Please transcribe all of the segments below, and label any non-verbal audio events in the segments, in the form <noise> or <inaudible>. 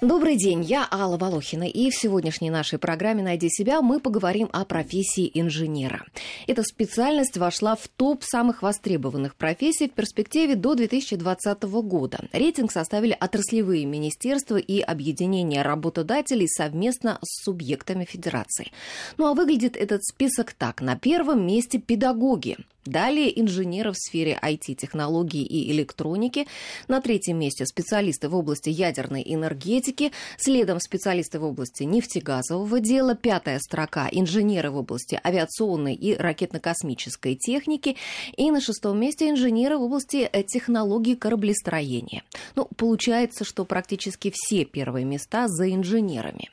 Добрый день, я Алла Волохина, и в сегодняшней нашей программе «Найди себя» мы поговорим о профессии инженера. Эта специальность вошла в топ самых востребованных профессий в перспективе до 2020 года. Рейтинг составили отраслевые министерства и объединения работодателей совместно с субъектами федерации. Ну а выглядит этот список так. На первом месте педагоги. Далее инженеры в сфере IT-технологий и электроники. На третьем месте специалисты в области ядерной энергетики. Следом специалисты в области нефтегазового дела. Пятая строка – инженеры в области авиационной и ракетно-космической техники. И на шестом месте инженеры в области э, технологий кораблестроения. Ну, получается, что практически все первые места за инженерами.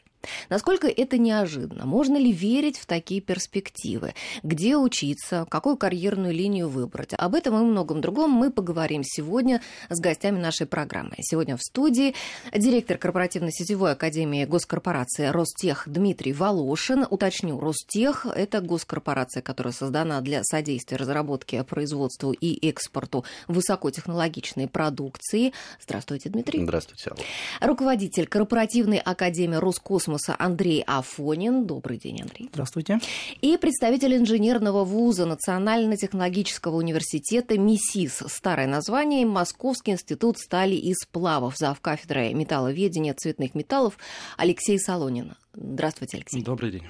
Насколько это неожиданно? Можно ли верить в такие перспективы? Где учиться? Какую карьерную линию выбрать? Об этом и многом другом мы поговорим сегодня с гостями нашей программы. Сегодня в студии директор корпоративной сетевой академии госкорпорации Ростех Дмитрий Волошин. Уточню, Ростех – это госкорпорация, которая создана для содействия разработке, производству и экспорту высокотехнологичной продукции. Здравствуйте, Дмитрий. Здравствуйте, Алла. Руководитель корпоративной академии Роскосмоса космоса Андрей Афонин. Добрый день, Андрей. Здравствуйте. И представитель инженерного вуза Национально-технологического университета МИСИС. Старое название Московский институт стали и сплавов. Зав. кафедрой металловедения цветных металлов Алексей Солонин. Здравствуйте, Алексей. Добрый день.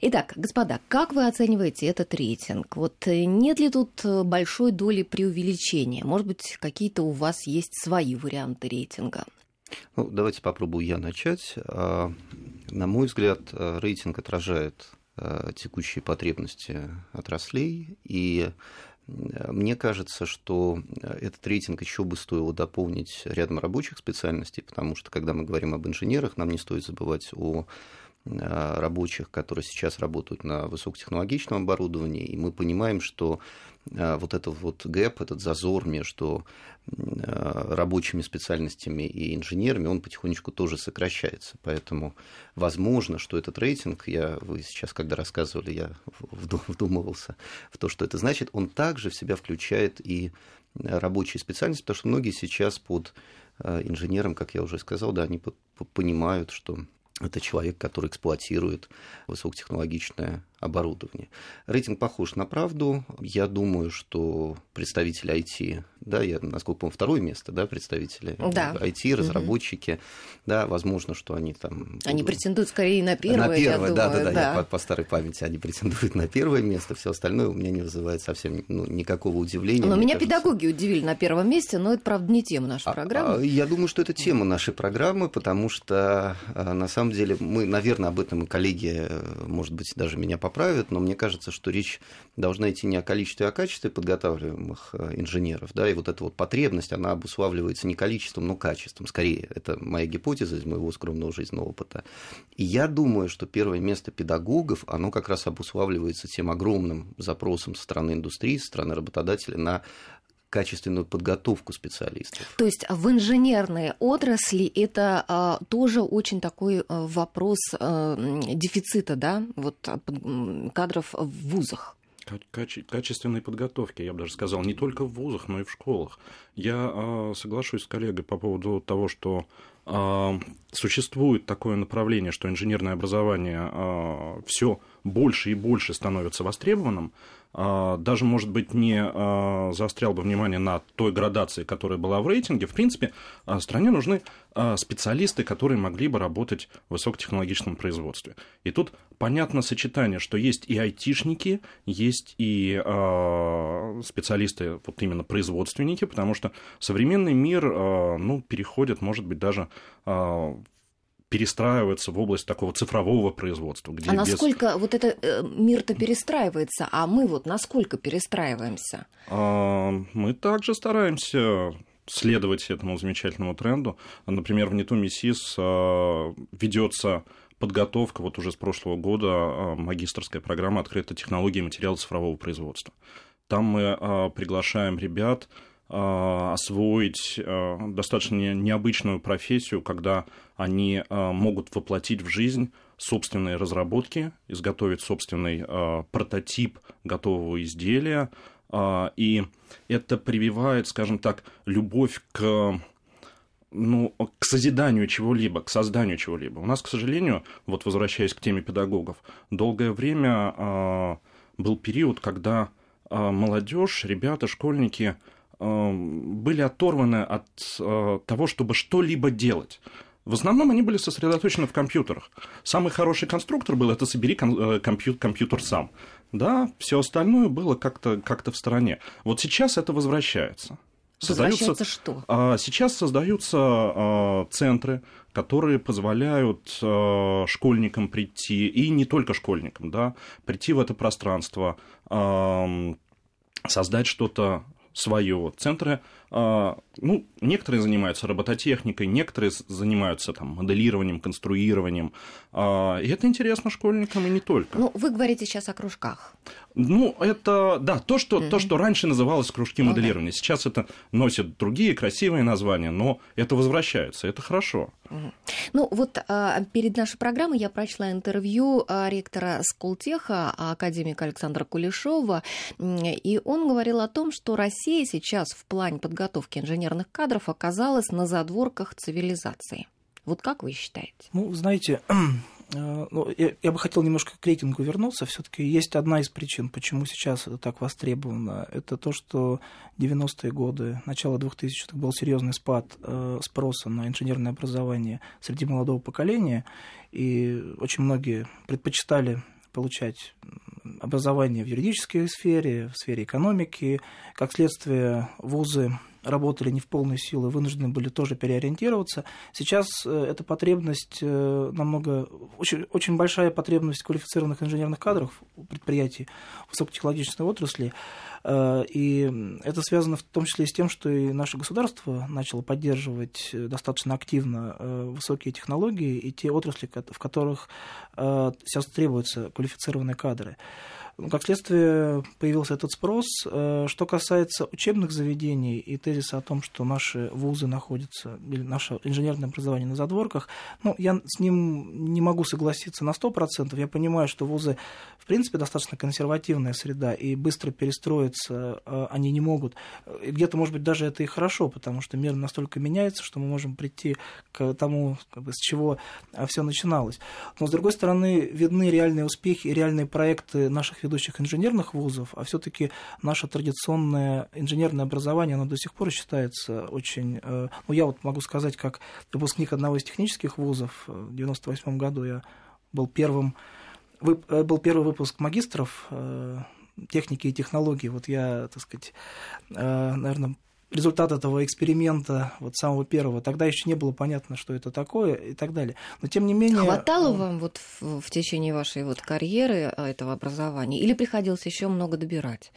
Итак, господа, как вы оцениваете этот рейтинг? Вот э, нет ли тут э, большой доли преувеличения? Может быть, какие-то у вас есть свои варианты рейтинга? Ну, давайте попробую я начать. А, на мой взгляд, э, рейтинг отражает э, текущие потребности отраслей, и э, мне кажется, что этот рейтинг еще бы стоило дополнить рядом рабочих специальностей, потому что, когда мы говорим об инженерах, нам не стоит забывать о рабочих, которые сейчас работают на высокотехнологичном оборудовании, и мы понимаем, что а, вот этот вот гэп, этот зазор между а, рабочими специальностями и инженерами, он потихонечку тоже сокращается. Поэтому возможно, что этот рейтинг, я, вы сейчас, когда рассказывали, я вдумывался в то, что это значит, он также в себя включает и рабочие специальности, потому что многие сейчас под инженером, как я уже сказал, да, они понимают, что это человек, который эксплуатирует высокотехнологичное оборудование. Рейтинг похож на правду. Я думаю, что представители IT, да, я, насколько помню, второе место, да, представители да. IT, разработчики, угу. да, возможно, что они там... Они претендуют скорее на первое, На первое, я да, думаю, да, да, да. Я по, по старой памяти они претендуют на первое место, все остальное у меня не вызывает совсем ну, никакого удивления. Но меня кажется. педагоги удивили на первом месте, но это, правда, не тема нашей А- программы. а, Я думаю, что это тема нашей программы, потому что а, на самом деле мы, наверное, об этом и коллеги, э, может быть, даже меня поправят, но мне кажется, что речь должна идти не о количестве, а о качестве подготавливаемых э, инженеров, да, и вот эта вот потребность, она обуславливается не количеством, но качеством, скорее, это моя гипотеза из моего скромного жизненного опыта. И я думаю, что первое место педагогов, оно как раз обуславливается тем огромным запросом со стороны индустрии, со стороны работодателя на качественную подготовку специалистов. То есть в инженерной отрасли это а, тоже очень такой а, вопрос а, дефицита, да, вот а, кадров в вузах. Ка- каче- качественной подготовки, я бы даже сказал, не только в вузах, но и в школах. Я а, соглашусь с коллегой по поводу того, что существует такое направление, что инженерное образование все больше и больше становится востребованным. А, даже, может быть, не а, заострял бы внимание на той градации, которая была в рейтинге. В принципе, а, стране нужны а, специалисты, которые могли бы работать в высокотехнологичном производстве. И тут понятно сочетание, что есть и айтишники, есть и а, специалисты, вот именно производственники, потому что современный мир а, ну, переходит, может быть, даже а, перестраивается в область такого цифрового производства, где А без... насколько вот это э, мир-то перестраивается, а мы вот насколько перестраиваемся? А, Мы также стараемся следовать этому замечательному тренду. Например, в НИТУ МИСИС а, ведется подготовка вот уже с прошлого года а, магистрская программа «Открытая технология и материалы цифрового производства». Там мы а, приглашаем ребят освоить достаточно не- необычную профессию, когда они могут воплотить в жизнь собственные разработки, изготовить собственный прототип готового изделия, И это прививает, скажем так, любовь к ну, к созиданию чего-либо, к созданию чего-либо. У нас, к сожалению, вот возвращаясь к теме педагогов, долгое время э, был период, когда э, молодежь, ребята, школьники э, были оторваны от э, того, чтобы что-либо делать. В основном они были сосредоточены в компьютерах. Самый хороший конструктор был это собери компью- компьютер сам. Да, все остальное было как-то как в стороне. Вот сейчас это возвращается. Создаются что? А, сейчас создаются а, центры, которые позволяют а, школьникам прийти, и не только школьникам, да, прийти в это пространство, создать что-то свое. Центры, ну, некоторые занимаются робототехникой, некоторые занимаются там, моделированием, конструированием. И это интересно школьникам и не только. Ну, вы говорите сейчас о кружках. Ну, это, да, то, что, mm-hmm. то, что раньше называлось кружки okay. моделирования. Сейчас это носит другие красивые названия, но это возвращается, это хорошо. Mm-hmm. Ну, вот а, перед нашей программой я прочла интервью а, ректора Сколтеха, академика Александра Кулешова, и он говорил о том, что Россия сейчас в плане подготовки инженерных кадров оказалась на задворках цивилизации. Вот как вы считаете? Ну, знаете, ну, я, я бы хотел немножко к рейтингу вернуться. Все-таки есть одна из причин, почему сейчас это так востребовано. Это то, что 90-е годы, начало 2000-х был серьезный спад э, спроса на инженерное образование среди молодого поколения, и очень многие предпочитали получать образование в юридической сфере, в сфере экономики. Как следствие, вузы работали не в полную силу, вынуждены были тоже переориентироваться. Сейчас э, эта потребность э, намного, очень, очень большая потребность квалифицированных инженерных кадров у предприятий высокотехнологичной отрасли. Э, и это связано в том числе и с тем, что и наше государство начало поддерживать достаточно активно высокие технологии и те отрасли, в которых сейчас требуются квалифицированные кадры. Ну, как следствие появился этот спрос. Э, что касается учебных заведений и тезиса о том, что наши вузы находятся, или наше инженерное образование на задворках, ну, я с ним не могу согласиться на 100%. Я понимаю, что вузы, в принципе, достаточно консервативная среда, и быстро перестроиться э, они не могут. Где-то, может быть, даже это и хорошо, потому что мир настолько меняется, что мы можем прийти к тому, как бы, с чего все начиналось. Но, с другой стороны, видны реальные успехи реальные проекты наших ведущих инженерных вузов, а все-таки наше традиционное инженерное образование, оно до сих пор считается очень... Э, ну, я вот могу сказать, как выпускник одного из технических вузов, в 1998 году я был первым э, был первый выпуск магистров э, техники и технологий. Вот я, так сказать, наверное, результат этого эксперимента, вот самого первого, тогда еще не было понятно, что это такое и так далее. Но тем не менее... Хватало э, вам вот в, в течение вашей вот карьеры э, этого образования или приходилось еще много добирать?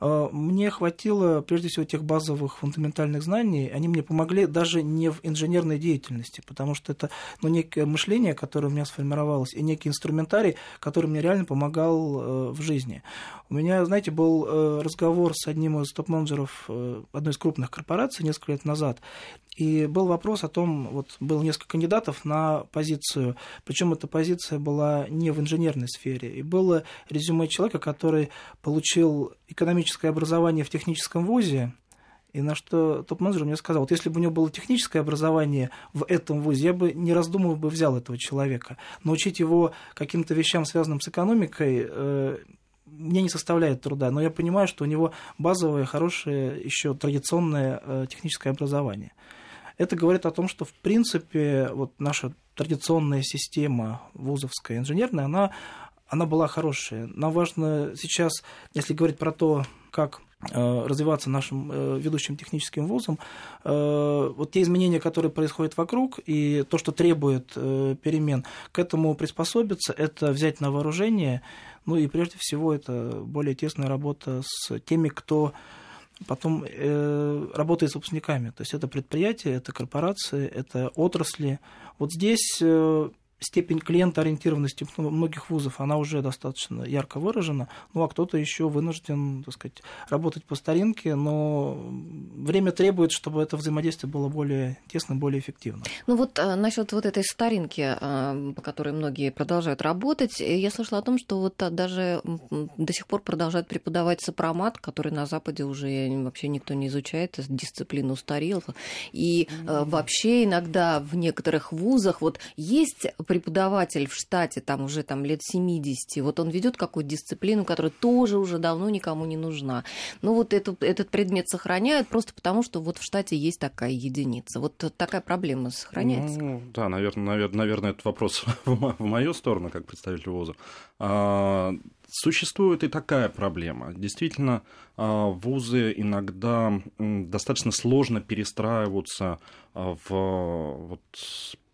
Э, мне хватило, прежде всего, тех базовых фундаментальных знаний. Они мне помогли даже не в инженерной деятельности, потому что это ну, некое мышление, которое у меня сформировалось, и некий инструментарий, который мне реально помогал э, в жизни. У меня, знаете, был э, разговор с одним из топ-менеджеров одной из крупных корпораций несколько лет назад, и был вопрос о том, вот было несколько кандидатов на позицию, причем эта позиция была не в инженерной сфере. И было резюме человека, который получил экономическое образование в техническом вузе, и на что топ-менеджер мне сказал, вот если бы у него было техническое образование в этом вузе, я бы, не раздумывая, бы взял этого человека. Научить его каким-то вещам, связанным с экономикой, э, мне не составляет труда, но я понимаю, что у него базовое, хорошее, еще традиционное э, техническое образование. Это говорит о том, что, в принципе, вот наша традиционная система вузовская инженерная, она, она была хорошая. Нам важно сейчас, если говорить про то, как э, развиваться нашим э, ведущим техническим вузом, э, вот те изменения, которые происходят вокруг, и то, что требует перемен, к этому приспособиться, это взять на вооружение, ну и прежде всего это более тесная работа с теми, кто потом э, работает с выпускниками. То есть это предприятия, это корпорации, это отрасли. Вот здесь э, степень клиентоориентированности многих вузов, она уже достаточно ярко выражена, ну а кто-то еще вынужден, так сказать, работать по старинке, но время требует, чтобы это взаимодействие было более тесным, более эффективным. Ну вот а, насчет вот этой старинки, а, по которой многие продолжают работать, я слышала о том, что вот даже до сих пор продолжают преподавать сопромат, который на Западе уже вообще никто не изучает, дисциплина устарела, и вообще иногда в некоторых вузах вот есть преподаватель в штате там уже там лет 70, вот он ведет какую-то дисциплину, которая тоже уже давно никому не нужна. Но вот этот, этот предмет сохраняют просто потому, что вот в штате есть такая единица. Вот такая проблема сохраняется. Ну, да, наверное, наверное, этот вопрос <laughs> в мою сторону, как представитель ВУЗа. А, существует и такая проблема. Действительно, а, вузы иногда достаточно сложно перестраиваются а, в, вот,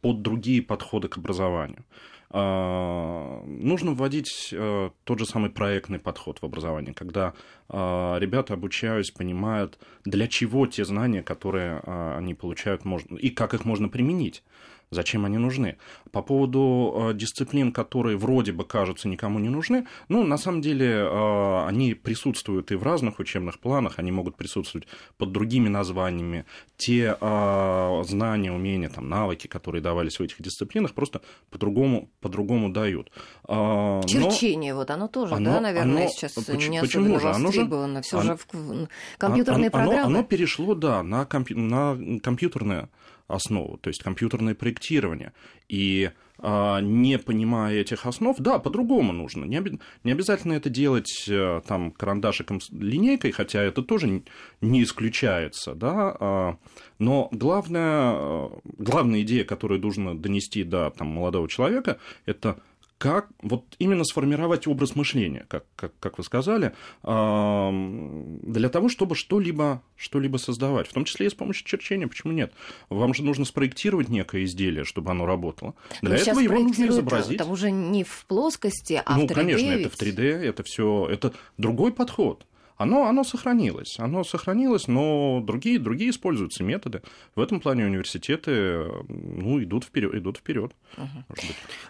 под другие подходы к образованию. А, нужно вводить э, тот же самый проектный подход в образовании, когда а, ребята, обучаясь, понимают, для чего те знания, которые а, они получают, можно, и как их можно применить зачем они нужны. По поводу э, дисциплин, которые вроде бы кажутся никому не нужны, ну, на самом деле, э, они присутствуют и в разных учебных планах, они могут присутствовать под другими названиями. Те э, знания, умения, там, навыки, которые давались в этих дисциплинах, просто по-другому, по-другому дают. Черчение, Но... вот оно тоже, оно, да, наверное, оно... сейчас почему, не почему же? Оно же... Все оно... же в компьютерные оно, программы. Оно, оно перешло, да, на, компью... на компьютерное основу, то есть компьютерное проектирование. И а, не понимая этих основ, да, по-другому нужно. Не, об... не обязательно это делать э, там карандашиком, линейкой, хотя это тоже не исключается, да. А, но главная, э, главная идея, которую нужно донести до там, молодого человека, это как вот именно сформировать образ мышления, как, как, как вы сказали, для того, чтобы что-либо что создавать, в том числе и с помощью черчения, почему нет? Вам же нужно спроектировать некое изделие, чтобы оно работало. Для Но этого его нужно изобразить. Там уже не в плоскости, а ну, в 3D. Ну, конечно, ведь... это в 3D, это все, это другой подход оно, оно сохранилось. Оно сохранилось, но другие, другие используются методы. В этом плане университеты ну, идут вперед. Идут вперед uh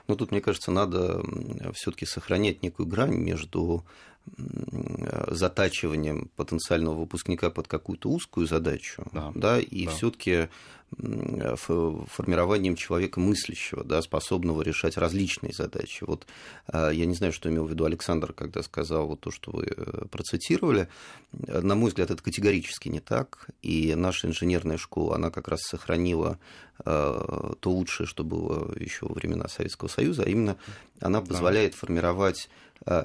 Но тут, мне кажется, надо все-таки сохранять некую грань между затачиванием потенциального выпускника под какую-то узкую задачу, да, да и да. все-таки формированием человека мыслящего, да, способного решать различные задачи. Вот а, я не знаю, что имел в виду Александр, когда сказал вот то, что вы э, процитировали. На мой взгляд, это категорически не так. И наша инженерная школа, она как раз сохранила то лучшее, что было еще во времена Советского Союза, а именно она позволяет да. формировать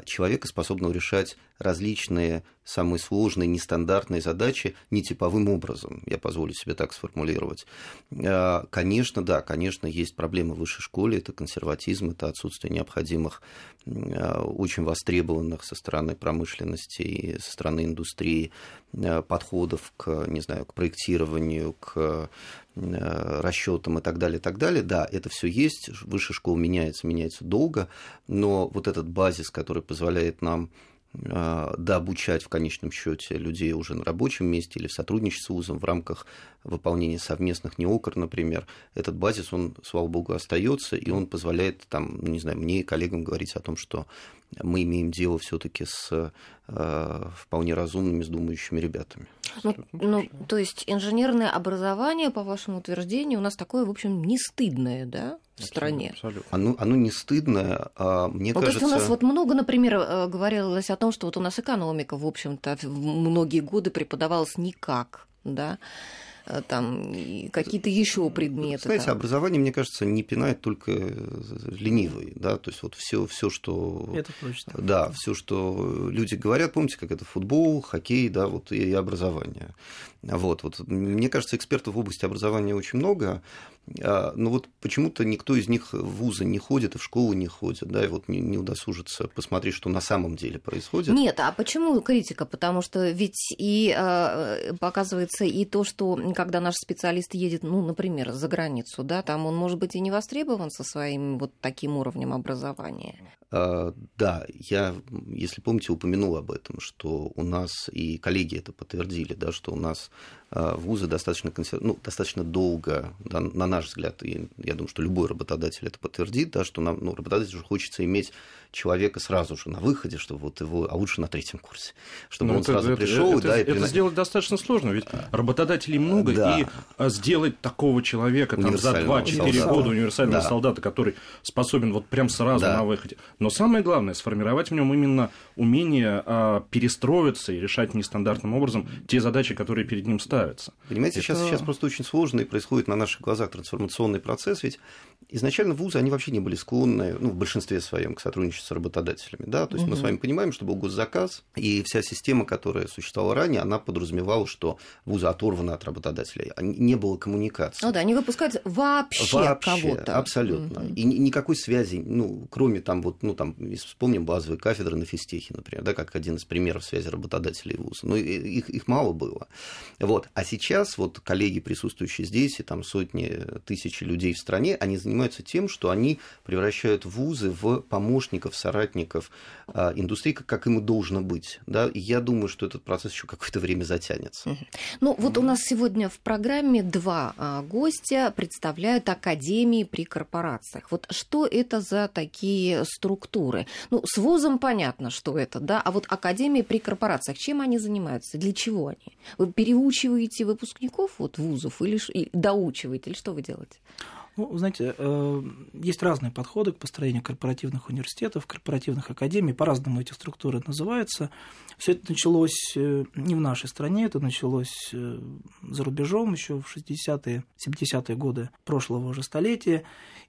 человека, способного решать различные самые сложные, нестандартные задачи нетиповым образом, я позволю себе так сформулировать. А, конечно, да, конечно, есть проблемы в высшей школе, это консерватизм, это отсутствие необходимых, а, очень востребованных со стороны промышленности и со стороны индустрии подходов к, не знаю, к проектированию, к расчетам и так далее, и так далее. Да, это все есть, высшая школа меняется, меняется долго, но вот этот базис, который позволяет нам дообучать в конечном счете людей уже на рабочем месте или в сотрудничестве с вузом в рамках выполнения совместных неокр, например, этот базис, он, слава богу, остается, и он позволяет, там, не знаю, мне и коллегам говорить о том, что мы имеем дело все-таки с э, вполне разумными, с думающими ребятами. Ну, ну, то есть инженерное образование, по вашему утверждению, у нас такое, в общем, не стыдное, да, в стране? Абсолютно. Оно, оно не стыдное, а мне ну, кажется... То есть у нас вот много, например, э, говорилось о том, что вот у нас экономика, в общем-то, многие годы преподавалась никак, да, Э, там какие-то еще предметы. Знаете, там. образование, мне кажется, не пинает только ленивый, да, то есть вот все, все, что, это точно. да, все, что люди говорят, помните, как это футбол, хоккей, да, вот и образование. Вот, вот, мне кажется, экспертов в области образования очень много, но вот почему-то никто из них в вузы не ходит и в школу не ходит, да, и вот не, не удосужится посмотреть, что на самом деле происходит. Нет, а почему критика? Потому что ведь и э, показывается и то, что когда наш специалист едет, ну, например, за границу, да, там он может быть и не востребован со своим вот таким уровнем образования. А, да, я, если помните, упомянул об этом, что у нас, и коллеги это подтвердили, да, что у нас а, вузы достаточно, консер... ну, достаточно долго, да, на наш взгляд, и я думаю, что любой работодатель это подтвердит, да, что нам, ну, работодателю хочется иметь человека сразу же на выходе, чтобы вот его, а лучше на третьем курсе, чтобы Ну, он это, сразу это- пришел, это, да, и это сделать достаточно сложно, ведь работодателей много, Да. и а, сделать такого человека там, за Универсального 2-4 солдата. года универсального Да. солдата, который способен вот прям сразу Да. на выходе. Но самое главное, сформировать в нем именно умение а, перестроиться и решать нестандартным образом те задачи, которые перед ним ставятся. Понимаете, сейчас, Это- сейчас просто очень сложно и происходит на наших глазах трансформационный процесс, ведь изначально вузы, они вообще не были склонны, ну, в большинстве своем, к сотрудничеству с работодателями, да, то есть мы с вами понимаем, что был госзаказ, и вся система, которая существовала ранее, она подразумевала, что вузы оторваны от работодателей, а не было коммуникации. Ну да, не выпускают вообще, кого-то. абсолютно. И ни- никакой связи, ну, кроме там вот, ну, там, вспомним базовые кафедры на физтехе, например, да, как один из примеров связи работодателей и вуза. Ну, и- их, их мало было. Вот. А сейчас вот коллеги, присутствующие здесь, и там сотни тысяч людей в стране, они занимаются тем, что они превращают вузы в помощников, соратников а, индустрии, как, им и должно быть. Да? И я думаю, что этот процесс еще какое-то время затянется. Ну, вот у нас сегодня в программе два а, гостя представляют академии при корпорациях. Вот что это за такие структуры? Ну, с вузом понятно, что это, да, а вот академии при корпорациях, чем они занимаются, для чего они? Вы переучиваете выпускников вот вузов или доучиваете, или что вы делаете? Ну, знаете, э, есть разные подходы к построению корпоративных университетов, корпоративных академий. По-разному эти структуры называются. Все это началось э, не в нашей стране, это началось э, за рубежом еще в 60-е, 70-е годы прошлого уже столетия.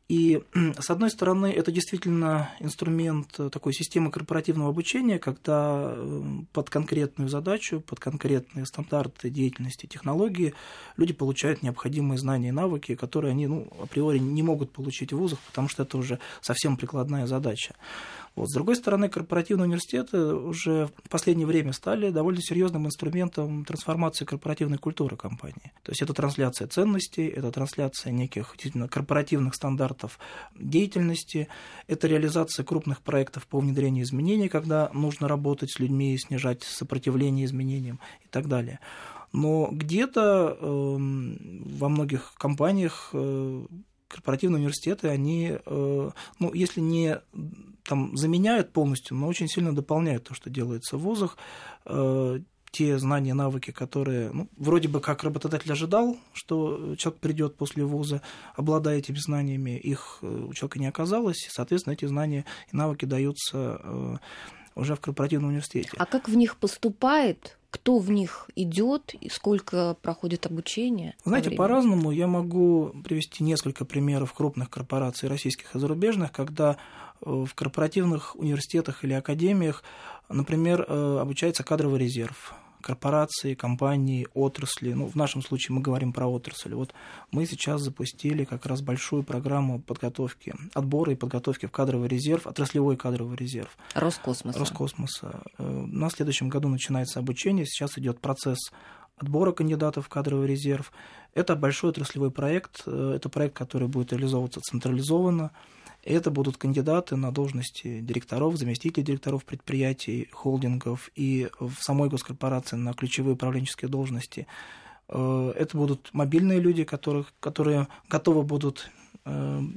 И, с одной стороны, это действительно инструмент э, такой системы корпоративного обучения, когда э, под конкретную задачу, под конкретные стандарты деятельности, технологии люди получают необходимые знания и навыки, которые они ну, априори не могут получить в вузах, потому что это уже совсем прикладная задача. Вот. С другой стороны, корпоративные университеты уже в последнее время стали довольно серьезным инструментом трансформации корпоративной культуры компании. То есть это трансляция ценностей, это трансляция неких действительно корпоративных стандартов деятельности, это реализация крупных проектов по внедрению изменений, когда нужно работать с людьми и снижать сопротивление изменениям и так далее. Но где-то эм, во многих компаниях э, корпоративные университеты, они, э, ну, если не там, заменяют полностью, но очень сильно дополняют то, что делается в вузах, э, те знания, навыки, которые, ну, вроде бы как работодатель ожидал, что человек придет после вуза, обладая этими знаниями, их э, у человека не оказалось, и, соответственно, эти знания и навыки даются уже в корпоративном университете. А как в них поступает? Кто в них идет и сколько проходит обучение? Знаете, по-разному. Я могу привести несколько примеров крупных корпораций российских и зарубежных, когда э, в корпоративных университетах или академиях, например, э, обучается кадровый резерв корпорации, компании, отрасли. Ну, в нашем случае мы говорим про отрасль. Вот мы сейчас запустили как раз большую программу подготовки, отбора и подготовки в кадровый резерв, отраслевой кадровый резерв. Роскосмоса. Роскосмоса. Э, На следующем году начинается обучение, сейчас идет процесс отбора кандидатов в кадровый резерв. Это большой отраслевой проект, э, это проект, который будет реализовываться централизованно. Это будут кандидаты на должности директоров, заместителей директоров предприятий, холдингов и в самой госкорпорации на ключевые управленческие должности. Э, Это будут мобильные люди, которых, которые готовы будут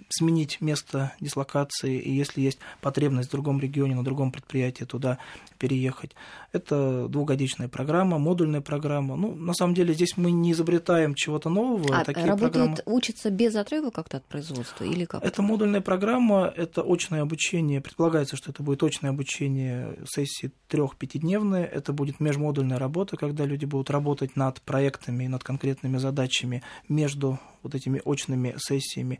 сменить место дислокации, и если есть потребность в другом регионе, на другом предприятии, туда переехать. Это двухгодичная программа, модульная программа. Ну, на самом деле, здесь мы не изобретаем чего-то нового. А Такие работает, программы... учится без отрыва как-то от производства или как? Это модульная программа, это очное обучение. Предполагается, что это будет очное обучение сессии трех-пятидневные. Это будет межмодульная работа, когда люди будут работать над проектами и над конкретными задачами между вот этими очными сессиями.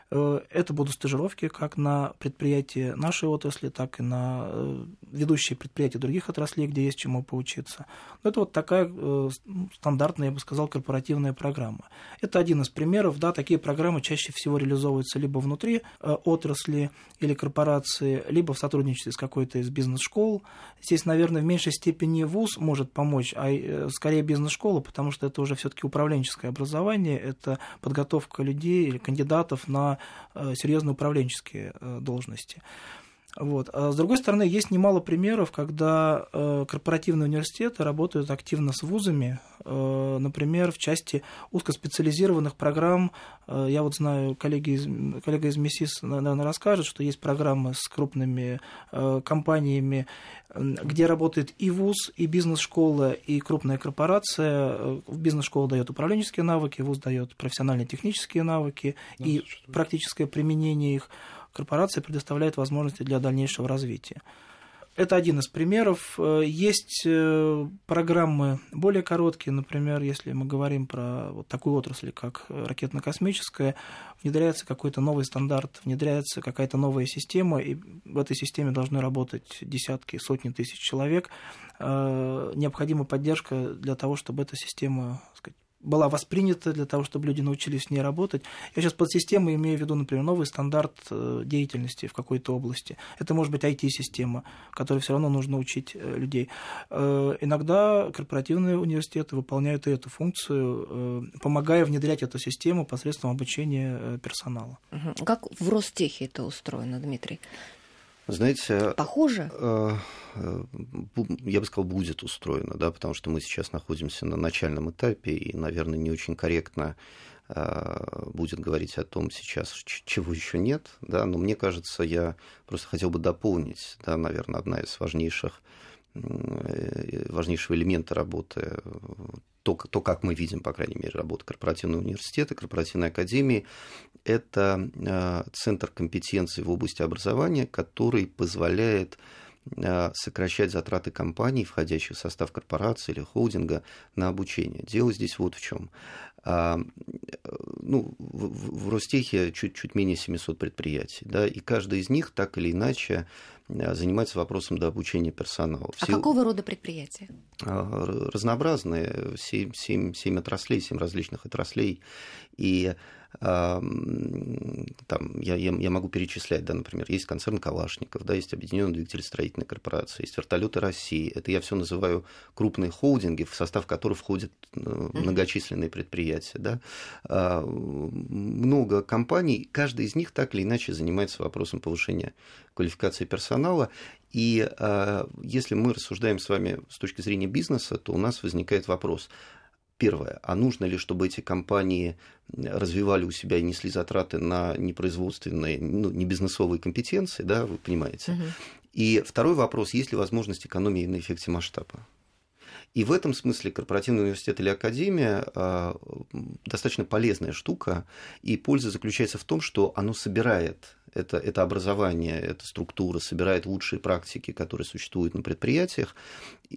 Это будут стажировки как на предприятии нашей отрасли, так и на э, ведущие предприятия других отраслей, где есть чему поучиться. Но это вот такая э, стандартная, я бы сказал, корпоративная программа. Это один из примеров. Да, такие программы чаще всего реализовываются либо внутри э, отрасли или корпорации, либо в сотрудничестве с какой-то из бизнес-школ. Здесь, наверное, в меньшей степени ВУЗ может помочь, а э, скорее бизнес-школа, потому что это уже все-таки управленческое образование, это подготовка людей или кандидатов на э, серьезные управленческие э, должности. Вот. А с другой стороны, есть немало примеров, когда э, корпоративные университеты работают активно с вузами, э, например, в части узкоспециализированных программ. Э, я вот знаю, коллеги из, коллега из МИСИС, наверное, расскажет, что есть программы с крупными компаниями, где работает и вуз, и бизнес-школа, и крупная корпорация. Бизнес-школа дает управленческие навыки, вуз дает профессиональные технические навыки ну, и практическое применение их корпорация предоставляет возможности для дальнейшего развития. Это один из примеров. Э, есть э, программы более короткие, например, если мы говорим про вот такую отрасль, как ракетно-космическая, внедряется какой-то новый стандарт, внедряется какая-то новая система, и в этой системе должны работать десятки, сотни тысяч человек. Э, необходима поддержка для того, чтобы эта система сказать, была воспринята для того, чтобы люди научились с ней работать. Я сейчас под системой имею в виду, например, новый стандарт э, деятельности в какой-то области. Это может быть IT-система, которой все равно нужно учить э, людей. Э, иногда корпоративные университеты выполняют и эту функцию, помогая внедрять эту систему посредством обучения персонала. Как в Ростехе это устроено, Дмитрий? Знаете, похоже? Э, э, я бы сказал, будет устроено, да, потому что мы сейчас находимся на начальном этапе, и, наверное, не очень корректно э, будет говорить о том сейчас, чего еще нет, да, но мне кажется, я просто хотел бы дополнить, да, наверное, одна из важнейших важнейшего элемента работы то, то, как мы видим, по крайней мере, работу корпоративного университета, корпоративной академии, это э, центр компетенций в области образования, который позволяет сокращать затраты компаний, входящих в состав корпорации или холдинга, на обучение. Дело здесь вот в чем. А, ну, в, в Ростехе чуть, чуть менее 700 предприятий, да, и каждый из них так или иначе Э, занимается вопросом до обучения персонала. А Все... какого рода предприятия? А, разнообразные, семь, семь, семь отраслей, семь различных отраслей. И там, я, я, я могу перечислять, да, например, есть концерн Калашников, да, есть Объединенная двигателестроительная корпорация, есть вертолеты России. Это я все называю крупные холдинги, в состав которых входят э, многочисленные предприятия. Да. А, много компаний, каждый из них так или иначе занимается вопросом повышения квалификации персонала. И а, если мы рассуждаем с вами с точки зрения бизнеса, то у нас возникает вопрос, Первое, а нужно ли, чтобы эти компании развивали у себя и несли затраты на непроизводственные, ну, не бизнесовые компетенции, да, вы понимаете. Угу. И второй вопрос, есть ли возможность экономии на эффекте масштаба? И в этом смысле корпоративный университет или академия а, достаточно полезная штука, и польза заключается в том, что оно собирает это, это образование, эта структура собирает лучшие практики, которые существуют на предприятиях,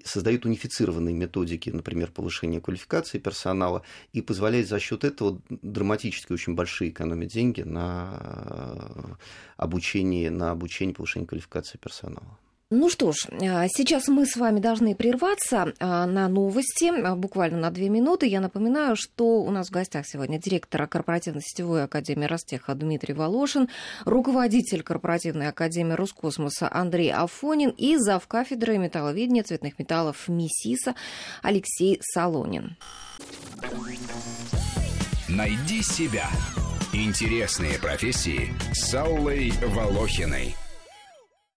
создает унифицированные методики, например, повышения квалификации персонала, и позволяет за счет этого драматически очень большие экономить деньги на обучение, на обучение повышение квалификации персонала. Ну что ж, а, сейчас мы с вами должны прерваться а, на новости, а, буквально на две минуты. Я напоминаю, что у нас в гостях сегодня директор корпоративно-сетевой академии Ростеха Дмитрий Волошин, руководитель корпоративной академии Роскосмоса Андрей Афонин и зав. кафедры металловедения цветных металлов МИСИСа Алексей Солонин. Найди себя. Интересные профессии с Аллой Волохиной.